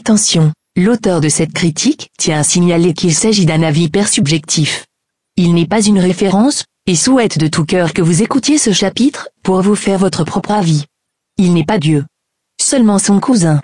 Attention, l'auteur de cette critique tient à signaler qu'il s'agit d'un avis subjectif. Il n'est pas une référence, et souhaite de tout cœur que vous écoutiez ce chapitre, pour vous faire votre propre avis. Il n'est pas Dieu. Seulement son cousin.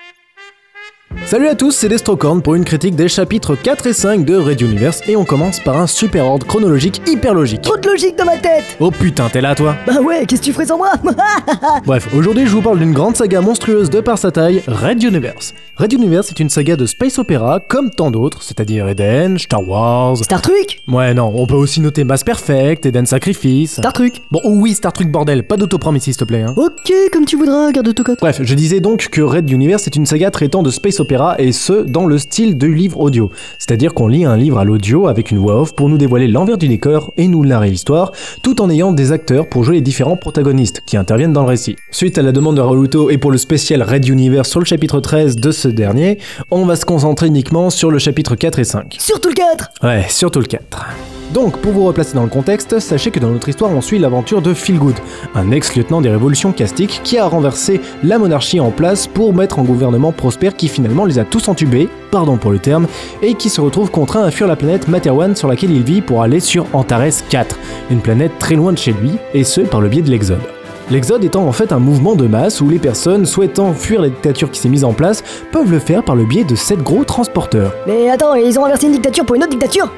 Salut à tous, c'est Destrocorn pour une critique des chapitres 4 et 5 de Red Universe et on commence par un super ordre chronologique hyper logique. Trop de logique dans ma tête Oh putain, t'es là toi Bah ouais, qu'est-ce que tu ferais sans moi Bref, aujourd'hui je vous parle d'une grande saga monstrueuse de par sa taille, Red Universe. Red Universe est une saga de space opéra comme tant d'autres, c'est-à-dire Eden, Star Wars... Star Trek Ouais non, on peut aussi noter Mass Perfect, Eden Sacrifice... Star Trek Bon oh oui, Star Trek bordel, pas d'autoprome ici s'il te plaît. Hein. Ok, comme tu voudras, garde ton code. Bref, je disais donc que Red Universe est une saga traitant de space opéra et ce, dans le style du livre audio. C'est-à-dire qu'on lit un livre à l'audio avec une voix off pour nous dévoiler l'envers du décor et nous narrer l'histoire, tout en ayant des acteurs pour jouer les différents protagonistes qui interviennent dans le récit. Suite à la demande de Rauluto et pour le spécial Red Universe sur le chapitre 13 de ce dernier, on va se concentrer uniquement sur le chapitre 4 et 5. Surtout le 4 Ouais, surtout le 4. Donc, pour vous replacer dans le contexte, sachez que dans notre histoire, on suit l'aventure de Feelgood, un ex-lieutenant des révolutions castiques qui a renversé la monarchie en place pour mettre un gouvernement prospère qui finalement les a tous entubés, pardon pour le terme, et qui se retrouve contraint à fuir la planète Materwan sur laquelle il vit pour aller sur Antares 4, une planète très loin de chez lui, et ce par le biais de l'Exode. L'exode étant en fait un mouvement de masse où les personnes souhaitant fuir la dictature qui s'est mise en place peuvent le faire par le biais de sept gros transporteurs. Mais attends, ils ont inversé une dictature pour une autre dictature?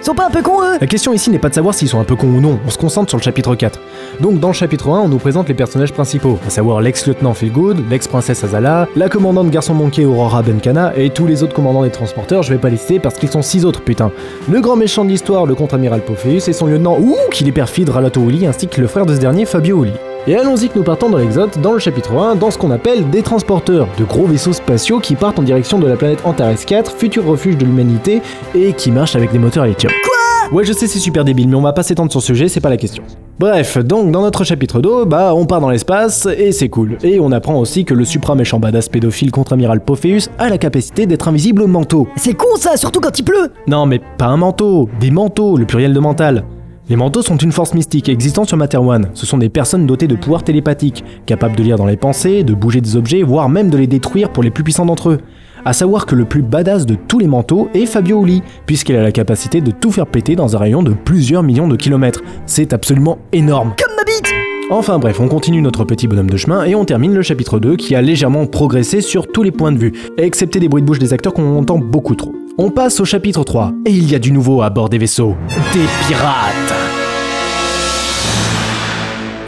Ils sont pas un peu cons eux La question ici n'est pas de savoir s'ils sont un peu cons ou non, on se concentre sur le chapitre 4. Donc dans le chapitre 1, on nous présente les personnages principaux, à savoir l'ex-lieutenant Feelgood, l'ex-princesse Azala, la commandante garçon manqué Aurora Benkana et tous les autres commandants des transporteurs, je vais pas lister parce qu'ils sont six autres putain. Le grand méchant de l'histoire, le contre-amiral Pophéus et son lieutenant, ouh, qu'il est perfide Ralato Uli ainsi que le frère de ce dernier, Fabio Uli. Et allons-y que nous partons dans l'Exode, dans le chapitre 1, dans ce qu'on appelle des transporteurs, de gros vaisseaux spatiaux qui partent en direction de la planète Antares 4, futur refuge de l'humanité, et qui marchent avec des moteurs à lithium. Quoi? Ouais, je sais, c'est super débile, mais on va pas s'étendre sur ce sujet, c'est pas la question. Bref, donc dans notre chapitre d'eau, bah on part dans l'espace, et c'est cool. Et on apprend aussi que le supra méchant badass pédophile contre-amiral Pophéus a la capacité d'être invisible au manteau. C'est con ça, surtout quand il pleut Non, mais pas un manteau, des manteaux, le pluriel de mental. Les manteaux sont une force mystique existant sur Materwan. Ce sont des personnes dotées de pouvoirs télépathiques, capables de lire dans les pensées, de bouger des objets, voire même de les détruire pour les plus puissants d'entre eux. À savoir que le plus badass de tous les manteaux est Fabio Uli, puisqu'il a la capacité de tout faire péter dans un rayon de plusieurs millions de kilomètres. C'est absolument énorme. Comme ma bite Enfin bref, on continue notre petit bonhomme de chemin et on termine le chapitre 2 qui a légèrement progressé sur tous les points de vue, excepté des bruits de bouche des acteurs qu'on entend beaucoup trop. On passe au chapitre 3, et il y a du nouveau à bord des vaisseaux. Des pirates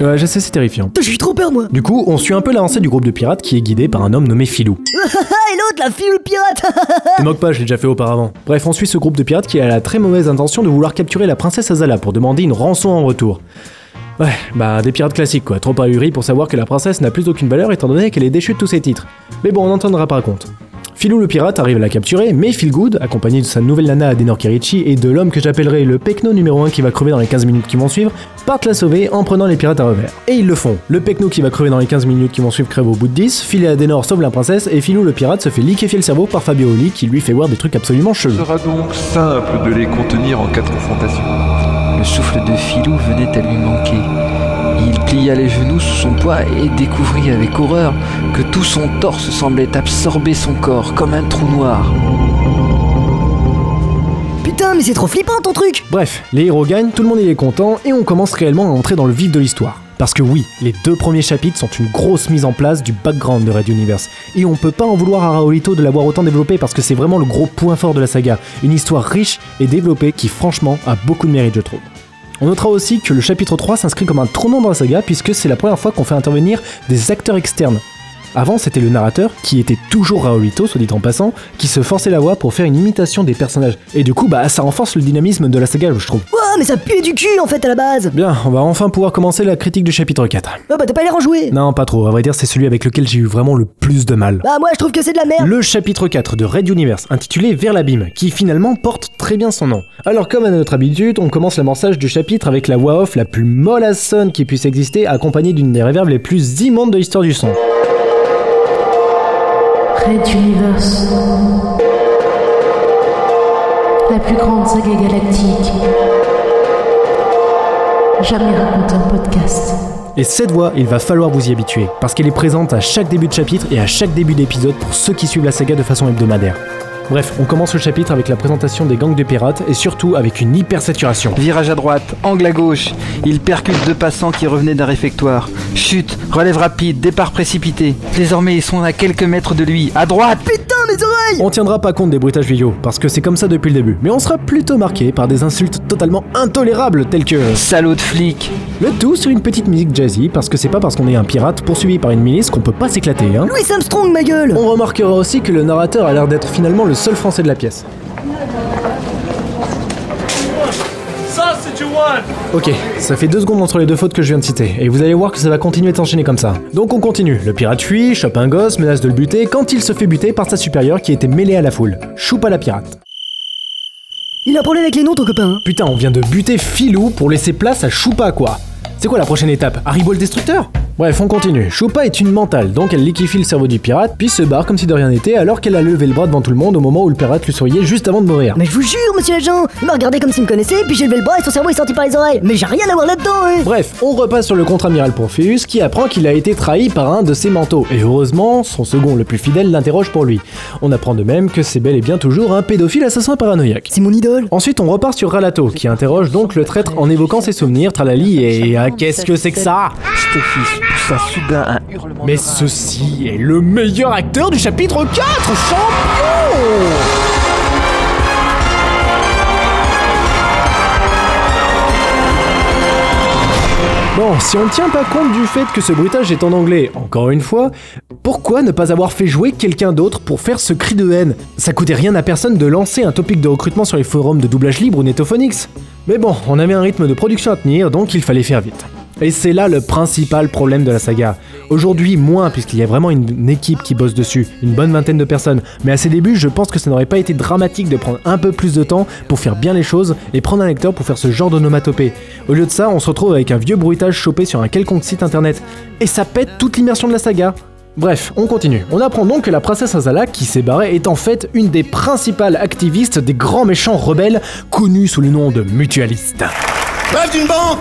Ouais, je sais, c'est terrifiant. J'ai trop peur moi Du coup, on suit un peu l'avancée du groupe de pirates qui est guidé par un homme nommé Filou. et l'autre, la le pirate Te moque pas, je l'ai déjà fait auparavant. Bref, on suit ce groupe de pirates qui a la très mauvaise intention de vouloir capturer la princesse Azala pour demander une rançon en retour. Ouais, bah des pirates classiques quoi, trop ahuris pour savoir que la princesse n'a plus aucune valeur étant donné qu'elle est déchue de tous ses titres. Mais bon, on n'entendra pas compte. Filou le pirate arrive à la capturer, mais Feelgood, accompagné de sa nouvelle nana Adenor Kirichi et de l'homme que j'appellerai le Pecno numéro 1 qui va crever dans les 15 minutes qui vont suivre, partent la sauver en prenant les pirates à revers. Et ils le font. Le Pecno qui va crever dans les 15 minutes qui vont suivre crève au bout de 10, Phil et Adenor sauvent la princesse et Filou le pirate se fait liquéfier le cerveau par Fabio Oli qui lui fait voir des trucs absolument chelous. Sera donc simple de les contenir en cas de confrontation. Le souffle de Filou venait à lui manquer. Il plia les genoux sous son poids et découvrit avec horreur que tout son torse semblait absorber son corps comme un trou noir. Putain, mais c'est trop flippant ton truc Bref, les héros gagnent, tout le monde y est content et on commence réellement à entrer dans le vif de l'histoire. Parce que oui, les deux premiers chapitres sont une grosse mise en place du background de Red Universe. Et on peut pas en vouloir à Raolito de l'avoir autant développé parce que c'est vraiment le gros point fort de la saga. Une histoire riche et développée qui franchement a beaucoup de mérite je trouve. On notera aussi que le chapitre 3 s'inscrit comme un tournant dans la saga puisque c'est la première fois qu'on fait intervenir des acteurs externes. Avant, c'était le narrateur, qui était toujours Raolito, soit dit en passant, qui se forçait la voix pour faire une imitation des personnages. Et du coup, bah, ça renforce le dynamisme de la saga, je trouve. Ouah, mais ça pue du cul en fait à la base Bien, on va enfin pouvoir commencer la critique du chapitre 4. Oh bah t'as pas l'air en jouer Non, pas trop, à vrai dire, c'est celui avec lequel j'ai eu vraiment le plus de mal. Bah moi je trouve que c'est de la merde Le chapitre 4 de Red Universe, intitulé Vers l'abîme, qui finalement porte très bien son nom. Alors comme à notre habitude, on commence l'amorçage du chapitre avec la voix off la plus mollassonne qui puisse exister, accompagnée d'une des réverbes les plus immondes de l'histoire du son. Universe. La plus grande saga galactique. Jamais racontée en podcast. Et cette voix, il va falloir vous y habituer, parce qu'elle est présente à chaque début de chapitre et à chaque début d'épisode pour ceux qui suivent la saga de façon hebdomadaire. Bref, on commence le chapitre avec la présentation des gangs de pirates et surtout avec une hyper-saturation. Virage à droite, angle à gauche. Il percute deux passants qui revenaient d'un réfectoire. Chute, relève rapide, départ précipité. Désormais, ils sont à quelques mètres de lui. À droite Putain, oreilles On tiendra pas compte des bruitages vidéo, parce que c'est comme ça depuis le début, mais on sera plutôt marqué par des insultes totalement intolérables telles que Salaud de flic le tout sur une petite musique jazzy, parce que c'est pas parce qu'on est un pirate poursuivi par une milice qu'on peut pas s'éclater, hein. Louis Armstrong, ma gueule On remarquera aussi que le narrateur a l'air d'être finalement le seul français de la pièce. Ok, ça fait deux secondes entre les deux fautes que je viens de citer, et vous allez voir que ça va continuer de s'enchaîner comme ça. Donc on continue. Le pirate fuit, chope un gosse, menace de le buter, quand il se fait buter par sa supérieure qui était mêlée à la foule. Choupe à la pirate. Il a un problème avec les noms, ton copain. hein. Putain, on vient de buter Filou pour laisser place à Choupa quoi. C'est quoi la prochaine étape? Haribo le destructeur? Bref, on continue. Choupa est une mentale, donc elle liquéfie le cerveau du pirate, puis se barre comme si de rien n'était, alors qu'elle a levé le bras devant tout le monde au moment où le pirate lui souriait juste avant de mourir. Mais je vous jure, monsieur l'agent, il m'a regardé comme s'il me connaissait, puis j'ai levé le bras et son cerveau est sorti par les oreilles. Mais j'ai rien à voir là-dedans, hein Bref, on repasse sur le contre-amiral Porpheus qui apprend qu'il a été trahi par un de ses manteaux. Et heureusement, son second le plus fidèle l'interroge pour lui. On apprend de même que c'est bel et bien toujours un pédophile assassin paranoïaque. C'est mon idole. Ensuite, on repart sur Ralato, qui interroge donc le traître en évoquant ses souvenirs, tralali, et ah, qu'est-ce que c'est que ça? Stéphis poussa soudain un hurlement. Mais ceci est le meilleur acteur du chapitre 4, champion Bon, si on ne tient pas compte du fait que ce bruitage est en anglais, encore une fois, pourquoi ne pas avoir fait jouer quelqu'un d'autre pour faire ce cri de haine? Ça coûtait rien à personne de lancer un topic de recrutement sur les forums de doublage libre ou Netophonix. Mais bon, on avait un rythme de production à tenir, donc il fallait faire vite. Et c'est là le principal problème de la saga. Aujourd'hui, moins, puisqu'il y a vraiment une, équipe qui bosse dessus, une bonne vingtaine de personnes. Mais à ses débuts, je pense que ça n'aurait pas été dramatique de prendre un peu plus de temps pour faire bien les choses et prendre un lecteur pour faire ce genre d'onomatopée. Au lieu de ça, on se retrouve avec un vieux bruitage chopé sur un quelconque site internet. Et ça pète toute l'immersion de la saga. Bref, on continue. On apprend donc que la princesse Azala, qui s'est barrée, est en fait une des principales activistes des grands méchants rebelles, connus sous le nom de mutualistes.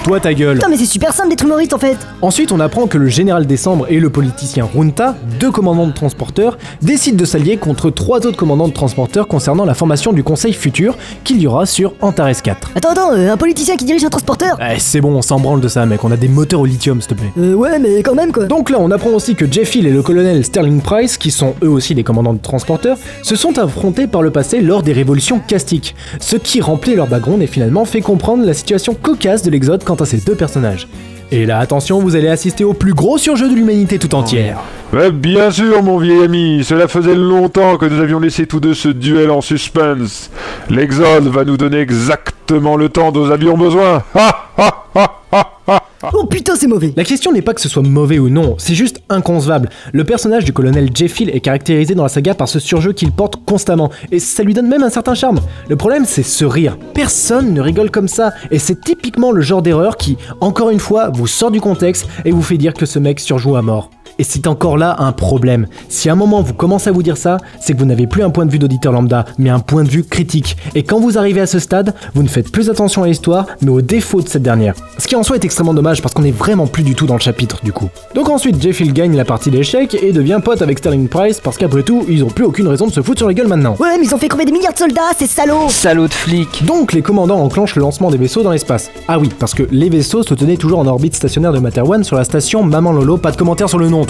Toi ta gueule Putain, mais c'est super simple d'être humoriste en fait. Ensuite, on apprend que le général Décembre et le politicien Runta, deux commandants de transporteurs, décident de s'allier contre trois autres commandants de transporteurs concernant la formation du conseil futur qu'il y aura sur Antares 4. Attends, attends, euh, un politicien qui dirige un transporteur Eh, c'est bon, on s'en branle de ça, mec, on a des moteurs au lithium, s'il te plaît. Euh, ouais, mais quand même quoi. Donc là, on apprend aussi que Jeff Hill et le colonel Sterling Price, qui sont eux aussi des commandants de transporteurs, se sont affrontés par le passé lors des révolutions castiques, ce qui remplit leur background et finalement fait comprendre la situation de l'Exode quant à ces deux personnages. Et là, attention, vous allez assister au plus gros surjeu de l'humanité tout entière. Ouais, bien sûr, mon vieil ami, cela faisait longtemps que nous avions laissé tous deux ce duel en suspense. L'Exode va nous donner exactement le temps dont nous avions besoin. Ha ha ha ha Oh putain, c'est mauvais. La question n'est pas que ce soit mauvais ou non, c'est juste inconcevable. Le personnage du colonel Jeff Hill est caractérisé dans la saga par ce surjeu qu'il porte constamment, et ça lui donne même un certain charme. Le problème, c'est ce rire. Personne ne rigole comme ça, et c'est typiquement le genre d'erreur qui, encore une fois, vous sort du contexte et vous fait dire que ce mec surjoue à mort. Et c'est encore là un problème. Si à un moment vous commencez à vous dire ça, c'est que vous n'avez plus un point de vue d'auditeur lambda, mais un point de vue critique. Et quand vous arrivez à ce stade, vous ne faites plus attention à l'histoire, mais aux défauts de cette dernière. Ce qui en soi est extrêmement dommage parce qu'on est vraiment plus du tout dans le chapitre du coup. Donc ensuite, Jeff Hill gagne la partie d'échecs et devient pote avec Sterling Price parce qu'après tout, ils ont plus aucune raison de se foutre sur la gueule maintenant. Ouais, mais ils ont fait crever des milliards de soldats, ces salauds? Salaud de flic Donc les commandants enclenchent le lancement des vaisseaux dans l'espace. Ah oui, parce que les vaisseaux se tenaient toujours en orbite stationnaire de Materwan sur la station Maman Lolo, pas de commentaire sur le nom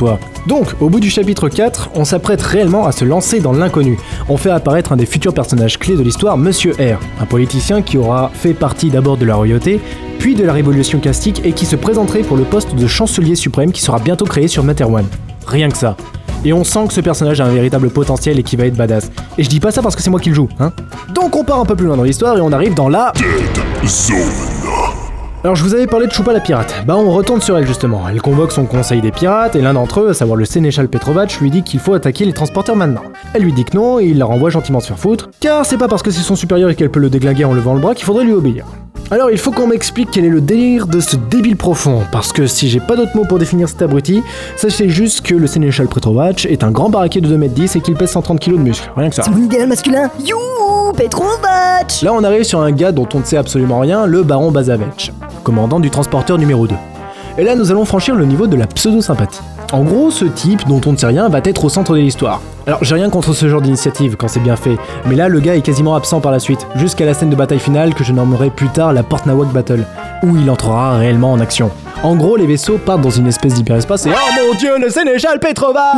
Donc, au bout du chapitre 4, on s'apprête réellement à se lancer dans l'inconnu. On fait apparaître un des futurs personnages clés de l'histoire, Monsieur R, un politicien qui aura fait partie d'abord de la royauté, puis de la révolution castique et qui se présenterait pour le poste de chancelier suprême qui sera bientôt créé sur Materwan. Rien que ça. Et on sent que ce personnage a un véritable potentiel et qui va être badass. Et je dis pas ça parce que c'est moi qui le joue, hein. Donc on part un peu plus loin dans l'histoire et on arrive dans la... Alors je vous avais parlé de Choupa la pirate, bah on retourne sur elle justement. Elle convoque son conseil des pirates et l'un d'entre eux, à savoir le sénéchal Petrovac, lui dit qu'il faut attaquer les transporteurs maintenant. Elle lui dit que non et il la renvoie gentiment se faire foutre, car c'est pas parce que c'est son supérieur et qu'elle peut le déglinguer en levant le bras qu'il faudrait lui obéir. Alors il faut qu'on m'explique quel est le délire de ce débile profond, parce que si j'ai pas d'autres mots pour définir cet abruti, sachez juste que le sénéchal Petrovac est un grand baraquet de 2m10 et qu'il pèse 130 kg de muscles, rien que ça. C'est masculin You Petrovac Là, on arrive sur un gars dont on ne sait absolument rien, le baron Bazavech, commandant du transporteur numéro 2. Et là, nous allons franchir le niveau de la pseudo-sympathie. En gros, ce type, dont on ne sait rien, va être au centre de l'histoire. Alors, j'ai rien contre ce genre d'initiative quand c'est bien fait, mais là, le gars est quasiment absent par la suite, jusqu'à la scène de bataille finale que je nommerai plus tard la Port Nawak Battle, où il entrera réellement en action. En gros, les vaisseaux partent dans une espèce d'hyperespace et Oh mon dieu, le sénéchal Petrovac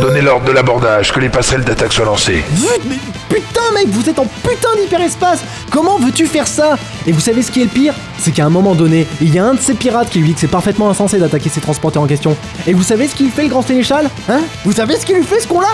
Donnez l'ordre de l'abordage, que les passerelles d'attaque soient lancées. Mais putain mec, vous êtes en putain d'hyperespace. Comment veux-tu faire ça? Et vous savez ce qui est le pire? C'est qu'à un moment donné, il y a un de ces pirates qui lui dit que c'est parfaitement insensé d'attaquer ces transporteurs en question. Et vous savez ce qu'il fait le grand sénéchal? Hein? Vous savez ce qu'il lui fait ce con-là?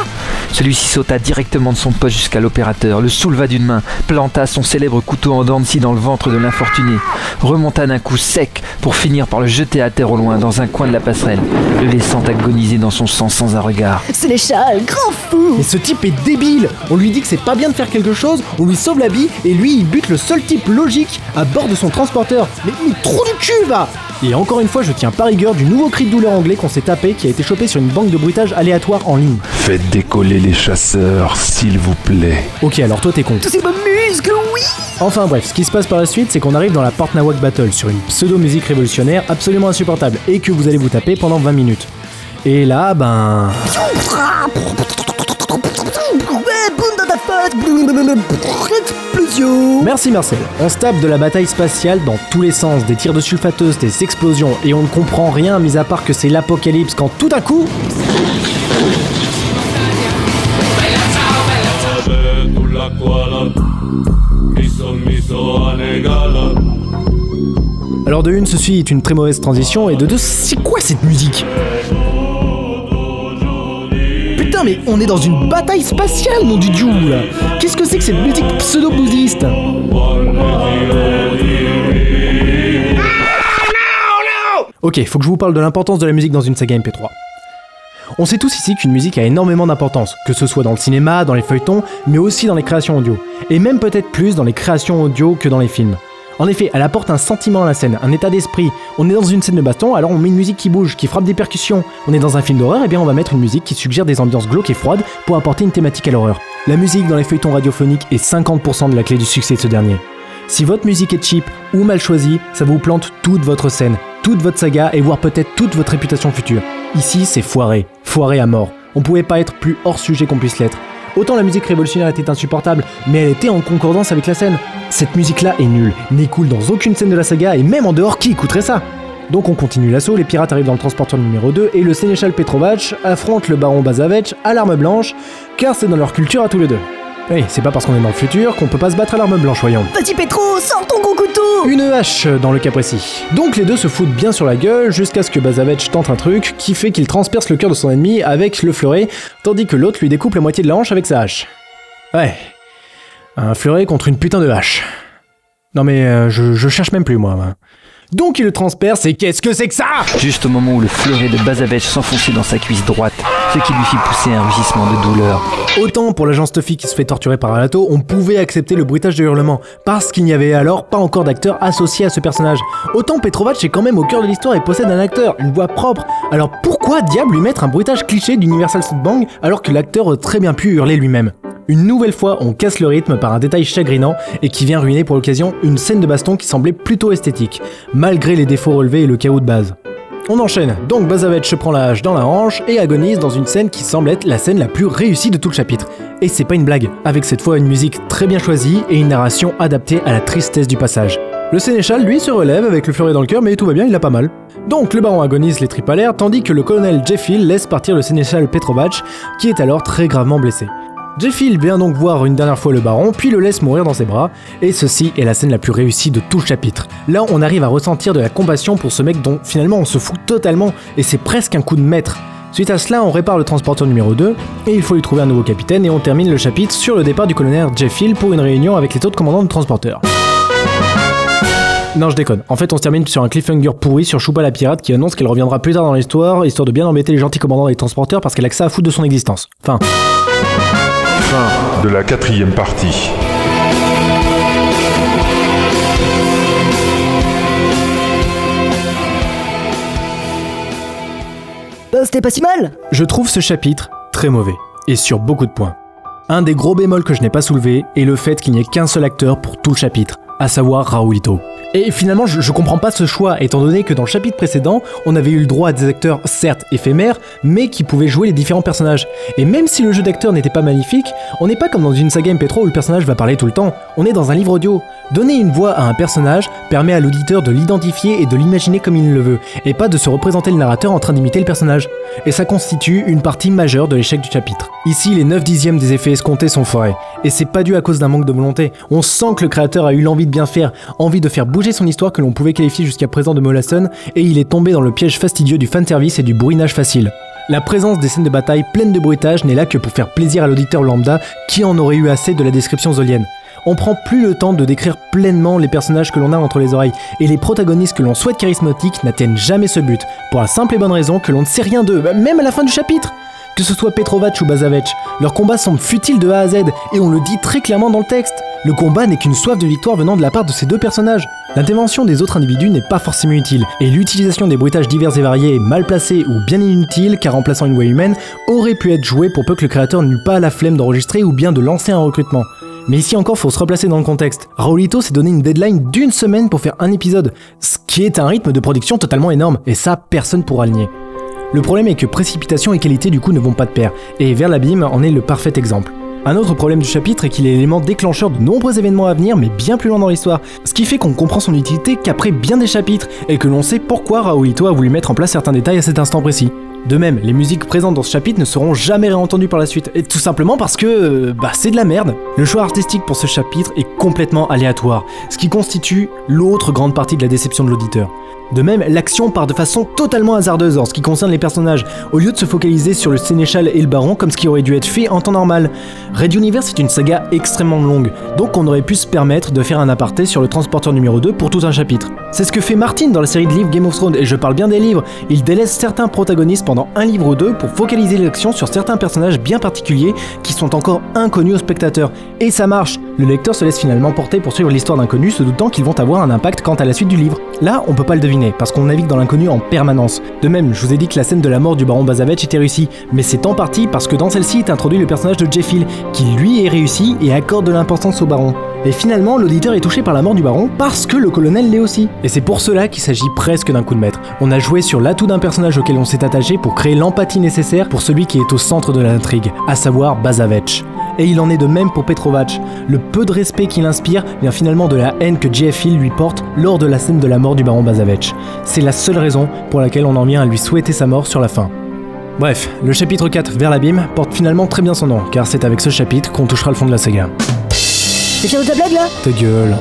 Celui-ci sauta directement de son poste jusqu'à l'opérateur, le souleva d'une main, planta son célèbre couteau en dents de scie dans le ventre de l'infortuné, remonta d'un coup sec pour finir par le jeter à terre au loin dans un coin de la passerelle, le laissant agoniser dans son sang sans un regard. Sénéchal, grand fou. Mais ce type est débile. On lui dit que c'est pas bien de faire quelque chose, on lui sauve la vie, et lui il bute le seul type logique à bord de son transporteur. Mais, mais trop du cul va Et encore une fois, je tiens par rigueur du nouveau cri de douleur anglais qu'on s'est tapé qui a été chopé sur une banque de bruitage aléatoire en ligne. Faites décoller les chasseurs, s'il vous plaît. Ok, alors toi t'es con. Tous ces beaux muscles, oui Enfin bref, ce qui se passe par la suite, c'est qu'on arrive dans la Port Nawak Battle sur une pseudo-musique révolutionnaire absolument insupportable et que vous allez vous taper pendant 20 minutes. Et là, ben... Merci Marcel. On se tape de la bataille spatiale dans tous les sens, des tirs de sulfateuse, des explosions, et on ne comprend rien mis à part que c'est l'apocalypse quand tout à coup... Alors de une, ceci est une très mauvaise transition, et de deux, c'est quoi cette musique? Mais on est dans une bataille spatiale, mon dieu là Qu'est-ce que c'est que cette musique pseudo-bouddhiste? Ok, faut que je vous parle de l'importance de la musique dans une saga MP3. On sait tous ici qu'une musique a énormément d'importance, que ce soit dans le cinéma, dans les feuilletons, mais aussi dans les créations audio. Et même peut-être plus dans les créations audio que dans les films. En effet, elle apporte un sentiment à la scène, un état d'esprit. On est dans une scène de baston, alors on met une musique qui bouge, qui frappe des percussions. On est dans un film d'horreur, et bien on va mettre une musique qui suggère des ambiances glauques et froides pour apporter une thématique à l'horreur. La musique dans les feuilletons radiophoniques est 50% de la clé du succès de ce dernier. Si votre musique est cheap ou mal choisie, ça vous plante toute votre scène, toute votre saga et voire peut-être toute votre réputation future. Ici, c'est foiré, foiré à mort. On pouvait pas être plus hors sujet qu'on puisse l'être. Autant la musique révolutionnaire était insupportable, mais elle était en concordance avec la scène. Cette musique-là est nulle, cool dans aucune scène de la saga et même en dehors, qui écouterait ça? Donc on continue l'assaut, les pirates arrivent dans le transporteur numéro 2 et le sénéchal Petrovac affronte le baron Bazavec à l'arme blanche, car c'est dans leur culture à tous les deux. Oui, c'est pas parce qu'on est dans le futur qu'on peut pas se battre à l'arme blanche, voyons. Petit Petro, sors ton gros couteau Une hache dans le cas précis. Donc les deux se foutent bien sur la gueule jusqu'à ce que Bazavec tente un truc qui fait qu'il transperce le cœur de son ennemi avec le fleuret, tandis que l'autre lui découpe la moitié de la hanche avec sa hache. Ouais. Un fleuret contre une putain de hache. Non mais euh, je, je cherche même plus moi. Donc il le transperce et qu'est-ce que c'est que ça Juste au moment où le fleuret de Bazavech s'enfonçait dans sa cuisse droite, ce qui lui fit pousser un rugissement de douleur. Autant pour l'agent Stuffy qui se fait torturer par Alato, on pouvait accepter le bruitage de hurlements, parce qu'il n'y avait alors pas encore d'acteur associé à ce personnage. Autant Petrovac est quand même au cœur de l'histoire et possède un acteur, une voix propre. Alors pourquoi diable lui mettre un bruitage cliché d'Universal Bang alors que l'acteur aurait très bien pu hurler lui-même une nouvelle fois, on casse le rythme par un détail chagrinant et qui vient ruiner pour l'occasion une scène de baston qui semblait plutôt esthétique, malgré les défauts relevés et le chaos de base. On enchaîne, donc Bazavec se prend la hache dans la hanche et agonise dans une scène qui semble être la scène la plus réussie de tout le chapitre. Et c'est pas une blague, avec cette fois une musique très bien choisie et une narration adaptée à la tristesse du passage. Le sénéchal, lui, se relève avec le fleuret dans le cœur, mais tout va bien, il a pas mal. Donc le baron agonise les tripes tandis que le colonel Jeffil laisse partir le sénéchal Petrovac, qui est alors très gravement blessé. Jeffil vient donc voir une dernière fois le baron, puis le laisse mourir dans ses bras, et ceci est la scène la plus réussie de tout le chapitre. Là, on arrive à ressentir de la compassion pour ce mec dont finalement on se fout totalement, et c'est presque un coup de maître. Suite à cela, on répare le transporteur numéro 2, et il faut lui trouver un nouveau capitaine, et on termine le chapitre sur le départ du colonel Jeffil pour une réunion avec les autres commandants de transporteur. Non, je déconne. En fait, on se termine sur un cliffhanger pourri sur Choupa la pirate qui annonce qu'elle reviendra plus tard dans l'histoire, histoire de bien embêter les gentils commandants des transporteurs parce qu'elle a que ça à foutre de son existence. Enfin, Fin de la quatrième partie. Bah, c'était pas si mal Je trouve ce chapitre très mauvais, et sur beaucoup de points. Un des gros bémols que je n'ai pas soulevé est le fait qu'il n'y ait qu'un seul acteur pour tout le chapitre. À savoir Raoulito. Et finalement, je, je comprends pas ce choix, étant donné que dans le chapitre précédent, on avait eu le droit à des acteurs certes éphémères, mais qui pouvaient jouer les différents personnages. Et même si le jeu d'acteur n'était pas magnifique, on n'est pas comme dans une saga MP3 où le personnage va parler tout le temps, on est dans un livre audio. Donner une voix à un personnage permet à l'auditeur de l'identifier et de l'imaginer comme il le veut, et pas de se représenter le narrateur en train d'imiter le personnage. Et ça constitue une partie majeure de l'échec du chapitre. Ici, les 9 dixièmes des effets escomptés sont foirés, et c'est pas dû à cause d'un manque de volonté. On sent que le créateur a eu l'envie bien faire, envie de faire bouger son histoire que l'on pouvait qualifier jusqu'à présent de Molasson, et il est tombé dans le piège fastidieux du fanservice et du bourrinage facile. La présence des scènes de bataille pleines de bruitage n'est là que pour faire plaisir à l'auditeur lambda qui en aurait eu assez de la description zolienne. On prend plus le temps de décrire pleinement les personnages que l'on a entre les oreilles, et les protagonistes que l'on souhaite charismatiques n'atteignent jamais ce but, pour la simple et bonne raison que l'on ne sait rien d'eux, même à la fin du chapitre. Que ce soit Petrovac ou Bazavec, leurs combats semblent futiles de A à Z, et on le dit très clairement dans le texte. Le combat n'est qu'une soif de victoire venant de la part de ces deux personnages. L'intervention des autres individus n'est pas forcément utile, et l'utilisation des bruitages divers et variés, mal placés ou bien inutiles, car remplaçant une voix humaine, aurait pu être jouée pour peu que le créateur n'eût pas la flemme d'enregistrer ou bien de lancer un recrutement. Mais ici encore, faut se replacer dans le contexte. Raulito s'est donné une deadline d'une semaine pour faire un épisode, ce qui est un rythme de production totalement énorme, et ça, personne pourra le nier. Le problème est que précipitation et qualité du coup ne vont pas de pair, et Vers l'abîme en est le parfait exemple. Un autre problème du chapitre est qu'il est l'élément déclencheur de nombreux événements à venir, mais bien plus loin dans l'histoire, ce qui fait qu'on comprend son utilité qu'après bien des chapitres, et que l'on sait pourquoi Raoulito a voulu mettre en place certains détails à cet instant précis. De même, les musiques présentes dans ce chapitre ne seront jamais réentendues par la suite, et tout simplement parce que, bah, c'est de la merde. Le choix artistique pour ce chapitre est complètement aléatoire, ce qui constitue l'autre grande partie de la déception de l'auditeur. De même, l'action part de façon totalement hasardeuse en ce qui concerne les personnages, au lieu de se focaliser sur le sénéchal et le baron comme ce qui aurait dû être fait en temps normal. Red Universe est une saga extrêmement longue, donc on aurait pu se permettre de faire un aparté sur le transporteur numéro 2 pour tout un chapitre. C'est ce que fait Martin dans la série de livres Game of Thrones, et je parle bien des livres. Il délaisse certains protagonistes pendant un livre ou deux pour focaliser l'action sur certains personnages bien particuliers qui sont encore inconnus aux spectateurs. Et ça marche Le lecteur se laisse finalement porter pour suivre l'histoire d'inconnus, se doutant qu'ils vont avoir un impact quant à la suite du livre. Là, on peut pas le deviner, parce qu'on navigue dans l'inconnu en permanence. De même, je vous ai dit que la scène de la mort du baron Bazavech était réussie, mais c'est en partie parce que dans celle-ci est introduit le personnage de Jeff Hill, qui lui est réussi et accorde de l'importance au baron. Et finalement, l'auditeur est touché par la mort du baron parce que le colonel l'est aussi. Et c'est pour cela qu'il s'agit presque d'un coup de maître. On a joué sur l'atout d'un personnage auquel on s'est attaché pour créer l'empathie nécessaire pour celui qui est au centre de l'intrigue, à savoir Bazavech. Et il en est de même pour Petrovac. Le peu de respect qu'il inspire vient finalement de la haine que Jeff Hill lui porte lors de la scène de la mort du baron Bazavech. C'est la seule raison pour laquelle on en vient à lui souhaiter sa mort sur la fin. Bref, le chapitre 4 vers l'abîme porte finalement très bien son nom, car c'est avec ce chapitre qu'on touchera le fond de la saga. T'es fier de ta là? Ta gueule.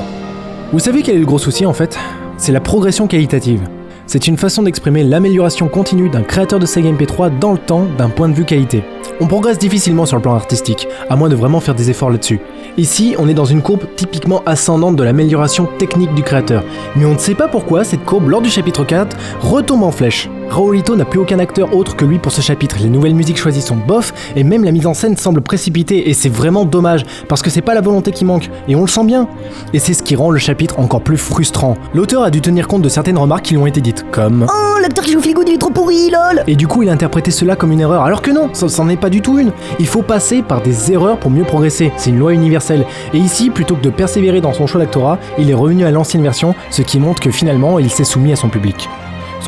Vous savez quel est le gros souci en fait? C'est la progression qualitative. C'est une façon d'exprimer l'amélioration continue d'un créateur de saga MP3 dans le temps d'un point de vue qualité. On progresse difficilement sur le plan artistique, à moins de vraiment faire des efforts là-dessus. Ici, on est dans une courbe typiquement ascendante de l'amélioration technique du créateur, mais on ne sait pas pourquoi cette courbe, lors du chapitre 4, retombe en flèche. Raoulito n'a plus aucun acteur autre que lui pour ce chapitre, les nouvelles musiques choisies sont bof, et même la mise en scène semble précipitée, et c'est vraiment dommage, parce que c'est pas la volonté qui manque, et on le sent bien. Et c'est ce qui rend le chapitre encore plus frustrant. L'auteur a dû tenir compte de certaines remarques qui lui ont été dites, comme... Oh, l'acteur qui joue Good, il est trop pourri, lol Et du coup, il a interprété cela comme une erreur, alors que non, ça c'en est pas du tout une. Il faut passer par des erreurs pour mieux progresser, c'est une loi universelle. Et ici, plutôt que de persévérer dans son choix d'actorat, il est revenu à l'ancienne version, ce qui montre que finalement, il s'est soumis à son public.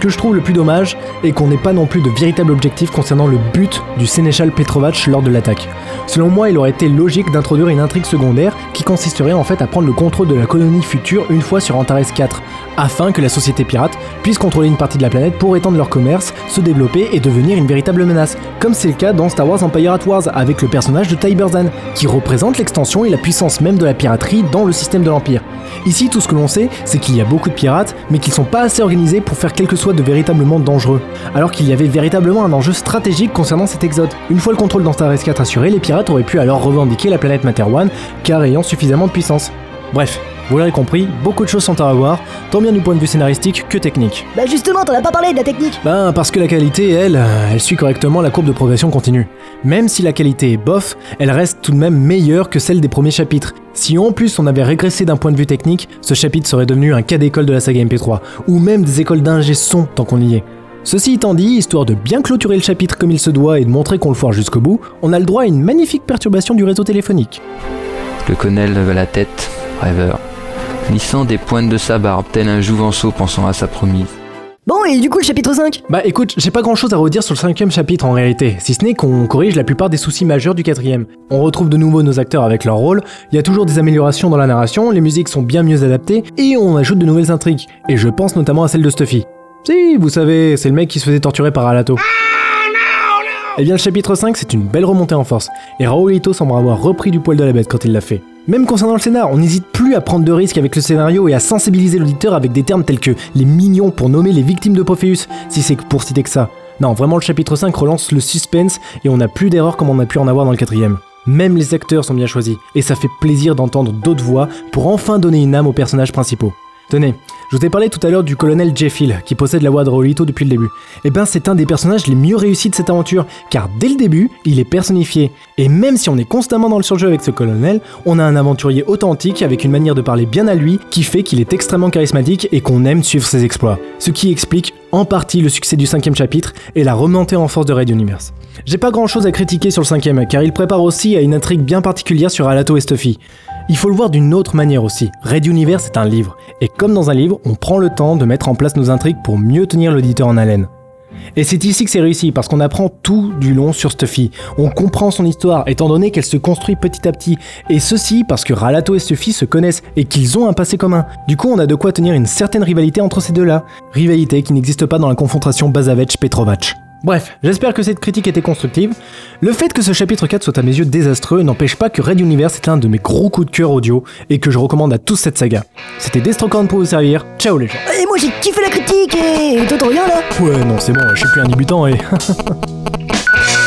Que je trouve le plus dommage est qu'on n'ait pas non plus de véritable objectif concernant le but du sénéchal Petrovac lors de l'attaque. Selon moi, il aurait été logique d'introduire une intrigue secondaire qui consisterait en fait à prendre le contrôle de la colonie future une fois sur Antares 4, afin que la société pirate puisse contrôler une partie de la planète pour étendre leur commerce, se développer et devenir une véritable menace, comme c'est le cas dans Star Wars Empire at Wars avec le personnage de Ty Burzan, qui représente l'extension et la puissance même de la piraterie dans le système de l'Empire. Ici, tout ce que l'on sait, c'est qu'il y a beaucoup de pirates, mais qu'ils sont pas assez organisés pour faire quelque de véritablement dangereux, alors qu'il y avait véritablement un enjeu stratégique concernant cet exode. Une fois le contrôle d'Antares 4 assuré, les pirates auraient pu alors revendiquer la planète Materwan, car ayant suffisamment de puissance. Bref, vous l'aurez compris, beaucoup de choses sont à revoir, tant bien du point de vue scénaristique que technique. Bah justement, t'en as pas parlé de la technique Ben parce que la qualité, elle, elle suit correctement la courbe de progression continue. Même si la qualité est bof, elle reste tout de même meilleure que celle des premiers chapitres. Si en plus on avait régressé d'un point de vue technique, ce chapitre serait devenu un cas d'école de la saga MP3, ou même des écoles d'ingé son tant qu'on y est. Ceci étant dit, histoire de bien clôturer le chapitre comme il se doit et de montrer qu'on le foire jusqu'au bout, on a le droit à une magnifique perturbation du réseau téléphonique. Le colonel leva la tête, rêveur. lissant des pointes de sa barbe, tel un jouvenceau pensant à sa promise. Bon, et du coup, le chapitre 5 Bah écoute, j'ai pas grand chose à redire sur le cinquième chapitre en réalité, si ce n'est qu'on corrige la plupart des soucis majeurs du quatrième. On retrouve de nouveau nos acteurs avec leur rôle, il y a toujours des améliorations dans la narration, les musiques sont bien mieux adaptées, et on ajoute de nouvelles intrigues, et je pense notamment à celle de Stuffy. Si, vous savez, c'est le mec qui se faisait torturer par Alato. Eh bien le chapitre 5 c'est une belle remontée en force, et Raoulito semble avoir repris du poil de la bête quand il l'a fait. Même concernant le scénar, on n'hésite plus à prendre de risques avec le scénario et à sensibiliser l'auditeur avec des termes tels que les mignons pour nommer les victimes de Pophéus, si c'est pour citer que ça. Non, vraiment le chapitre 5 relance le suspense et on n'a plus d'erreurs comme on a pu en avoir dans le quatrième. Même les acteurs sont bien choisis, et ça fait plaisir d'entendre d'autres voix pour enfin donner une âme aux personnages principaux. Tenez, je vous ai parlé tout à l'heure du colonel Jeffil, qui possède la voix de Raulito depuis le début. Et ben c'est un des personnages les mieux réussis de cette aventure, car dès le début, il est personnifié. Et même si on est constamment dans le surjeu avec ce colonel, on a un aventurier authentique avec une manière de parler bien à lui, qui fait qu'il est extrêmement charismatique et qu'on aime suivre ses exploits. Ce qui explique en partie le succès du cinquième chapitre et la remontée en force de Red Universe. J'ai pas grand chose à critiquer sur le cinquième, car il prépare aussi à une intrigue bien particulière sur Alato et Stuffy. Il faut le voir d'une autre manière aussi. Red Universe est un livre, et comme dans un livre, on prend le temps de mettre en place nos intrigues pour mieux tenir l'auditeur en haleine. Et c'est ici que c'est réussi, parce qu'on apprend tout du long sur Stuffy. On comprend son histoire, étant donné qu'elle se construit petit à petit. Et ceci parce que Ralato et Stuffy se connaissent et qu'ils ont un passé commun. Du coup, on a de quoi tenir une certaine rivalité entre ces deux-là. Rivalité qui n'existe pas dans la confrontation Bazavech-Petrovac. Bref, j'espère que cette critique était constructive. Le fait que ce chapitre 4 soit à mes yeux désastreux n'empêche pas que Red Universe est un de mes gros coups de cœur audio et que je recommande à tous cette saga. C'était Destrocorn pour vous servir, ciao les gens Et moi j'ai kiffé la critique et... Toi t'en rien là? Ouais non c'est bon, je suis plus un débutant et...